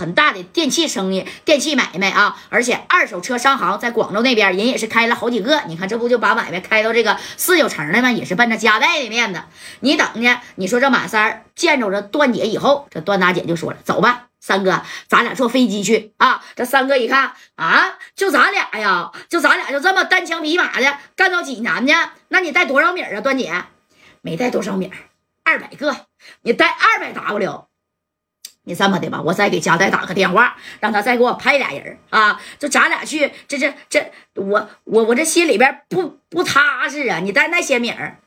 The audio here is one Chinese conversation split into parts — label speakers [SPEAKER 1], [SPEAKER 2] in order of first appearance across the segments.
[SPEAKER 1] 很大的电器生意、电器买卖啊，而且二手车商行在广州那边人也是开了好几个。你看这不就把买卖开到这个四九城了吗？也是奔着家代的面子。你等呢？你说这马三儿见着这段姐以后，这段大姐就说了：“走吧，三哥，咱俩坐飞机去啊。”这三哥一看啊，就咱俩呀，就咱俩就这么单枪匹马的干到济南呢？那你带多少米啊，段姐？没带多少米，二百个。你带二百 W。你这么的吧，我再给佳代打个电话，让他再给我派俩人啊！就咱俩去，这这这，我我我这心里边不不踏实啊！你带那些米儿，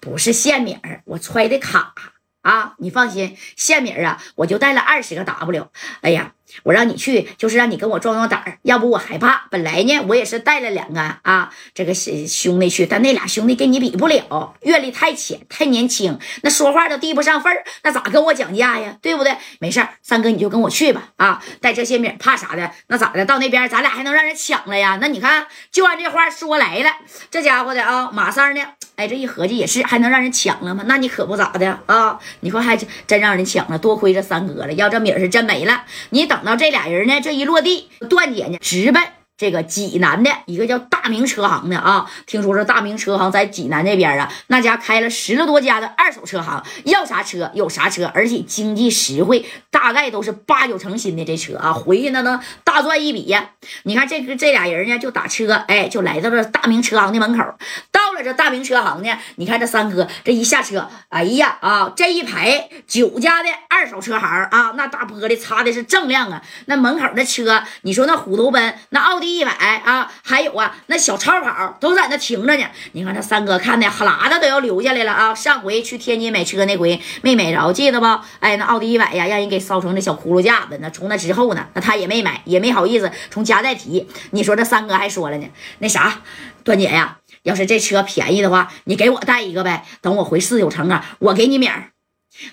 [SPEAKER 1] 不是现米儿，我揣的卡啊！你放心，现米儿啊，我就带了二十个 W。哎呀！我让你去，就是让你跟我壮壮胆儿，要不我害怕。本来呢，我也是带了两个啊，这个兄弟去，但那俩兄弟跟你比不了，阅历太浅，太年轻，那说话都递不上份儿，那咋跟我讲价呀？对不对？没事儿，三哥你就跟我去吧，啊，带这些米怕啥的？那咋的？到那边咱俩还能让人抢了呀？那你看，就按这话说来了，这家伙的啊，马三呢？哎，这一合计也是，还能让人抢了吗？那你可不咋的啊？你说还真让人抢了，多亏这三哥了，要这米是真没了。你等到这俩人呢，这一落地，段姐呢直奔。这个济南的一个叫大明车行的啊，听说这大明车行在济南这边啊，那家开了十来多家的二手车行，要啥车有啥车，而且经济实惠，大概都是八九成新的这车啊，回去那能大赚一笔呀！你看这个这俩人呢，就打车，哎，就来到了大明车行的门口。到到了这大明车行呢，你看这三哥这一下车，哎呀啊，这一排九家的二手车行啊，那大玻璃擦的是锃亮啊，那门口的车，你说那虎头奔，那奥迪。一百啊，还有啊，那小超跑都在那停着呢。你看这三哥看的哈喇子都要流下来了啊！上回去天津买车那回没买着，记得不？哎，那奥迪一百呀，让人给烧成那小轱辘架子。那从那之后呢，那他也没买，也没好意思从家再提。你说这三哥还说了呢，那啥，段姐呀，要是这车便宜的话，你给我带一个呗。等我回四九城啊，我给你米儿。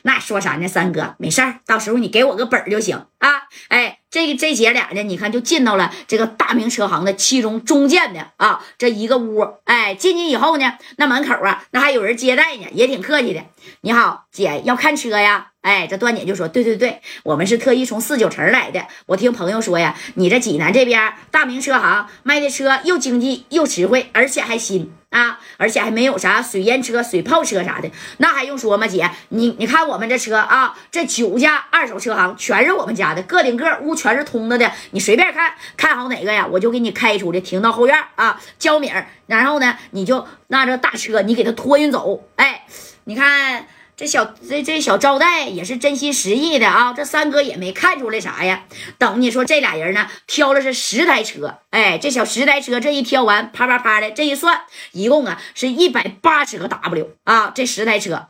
[SPEAKER 1] 那说啥呢？三哥，没事儿，到时候你给我个本儿就行啊。哎，这这姐俩呢，你看就进到了这个大明车行的其中中间的啊这一个屋。哎，进去以后呢，那门口啊，那还有人接待呢，也挺客气的。你好，姐要看车呀？哎，这段姐就说：对对对，我们是特意从四九城来的。我听朋友说呀，你这济南这边大明车行卖的车又经济又实惠，而且还新。啊，而且还没有啥水淹车、水泡车啥的，那还用说吗？姐，你你看我们这车啊，这九家二手车行全是我们家的，个顶个屋全是通着的，你随便看看好哪个呀，我就给你开出去，停到后院啊，交米儿，然后呢，你就拿着大车，你给他托运走。哎，你看。这小这这小招待也是真心实意的啊！这三哥也没看出来啥呀。等你说这俩人呢，挑了是十台车，哎，这小十台车这一挑完，啪啪啪的这一算，一共啊是一百八十个 W 啊，这十台车。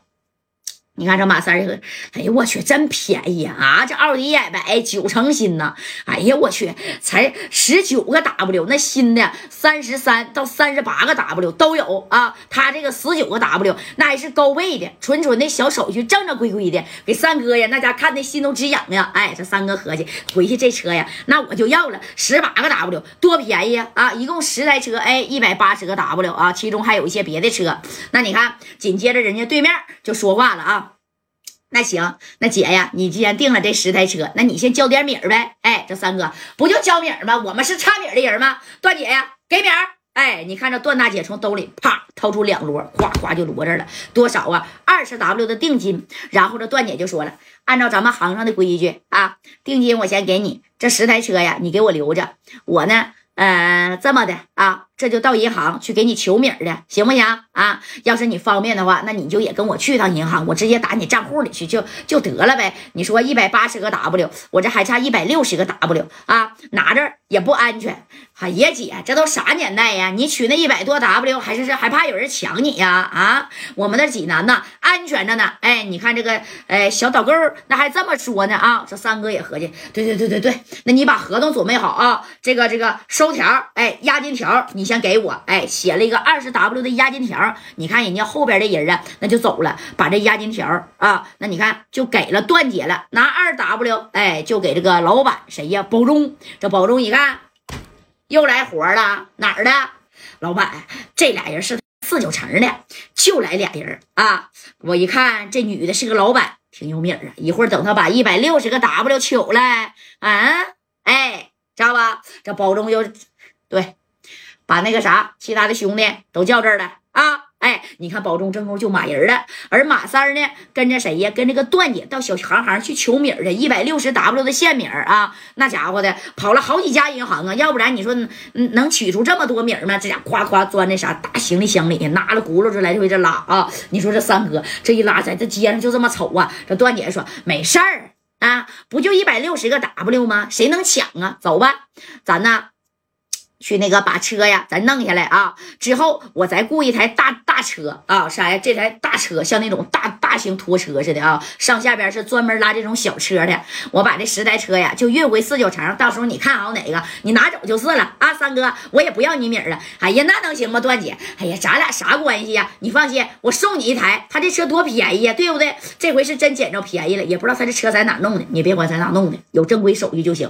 [SPEAKER 1] 你看这马三儿，哎呀，我去，真便宜啊！这奥迪一百九成新呢，哎呀，我去，才十九个 W，那新的三十三到三十八个 W 都有啊。他这个十九个 W，那还是高倍的，纯纯的小手续，正正规规的，给三哥呀，那家看的心都直痒痒。哎，这三哥合计回去这车呀，那我就要了十八个 W，多便宜啊！啊，一共十台车，哎，一百八十个 W 啊，其中还有一些别的车。那你看，紧接着人家对面就说话了啊。那行，那姐呀，你既然订了这十台车，那你先交点米儿呗。哎，这三哥不就交米儿吗？我们是差米儿的人吗？段姐呀，给米儿。哎，你看这段大姐从兜里啪掏出两摞，哗哗就摞这了。多少啊？二十 W 的定金。然后这段姐就说了，按照咱们行上的规矩啊，定金我先给你，这十台车呀，你给我留着。我呢，呃，这么的啊。这就到银行去给你求米儿的，行不行啊？要是你方便的话，那你就也跟我去趟银行，我直接打你账户里去就就得了呗。你说一百八十个 W，我这还差一百六十个 W 啊，拿着也不安全。哎呀，姐，这都啥年代呀？你取那一百多 W，还是是还怕有人抢你呀？啊，我们的济南呢，安全着呢。哎，你看这个，哎，小导购那还这么说呢啊？这三哥也合计，对对对对对，那你把合同准备好啊，这个这个收条，哎，押金条，你。先给我，哎，写了一个二十 W 的押金条。你看人家后边的人啊，那就走了，把这押金条啊，那你看就给了段姐了。拿二 W，哎，就给这个老板谁呀？保中。这保中一看，又来活了，哪儿的？老板，这俩人是四九城的就来俩人啊！我一看这女的是个老板，挺有名啊。一会儿等他把一百六十个 W 取来，啊，哎，知道吧？这包中又对，把那个啥其他的兄弟都叫这儿来啊。哎，你看保中正好就马人了，而马三呢，跟着谁呀？跟这个段姐到小行行去求米儿去，一百六十 W 的现米儿啊，那家伙的跑了好几家银行啊，要不然你说能取出这么多米吗？这家夸夸钻那啥大行李箱里，拿了轱辘就来回这拉啊！你说这三哥这一拉，在这街上就这么瞅啊？这段姐说没事儿啊，不就一百六十个 W 吗？谁能抢啊？走吧，咱呢？去那个把车呀，咱弄下来啊！之后我再雇一台大大车啊，啥呀？这台大车像那种大大型拖车似的啊，上下边是专门拉这种小车的。我把这十台车呀就运回四九城，到时候你看好哪个，你拿走就是了啊！三哥，我也不要你米了。哎呀，那能行吗？段姐，哎呀，咱俩啥关系呀？你放心，我送你一台，他这车多便宜呀，对不对？这回是真捡着便宜了，也不知道他这车在哪弄的，你别管在哪弄的，有正规手续就行。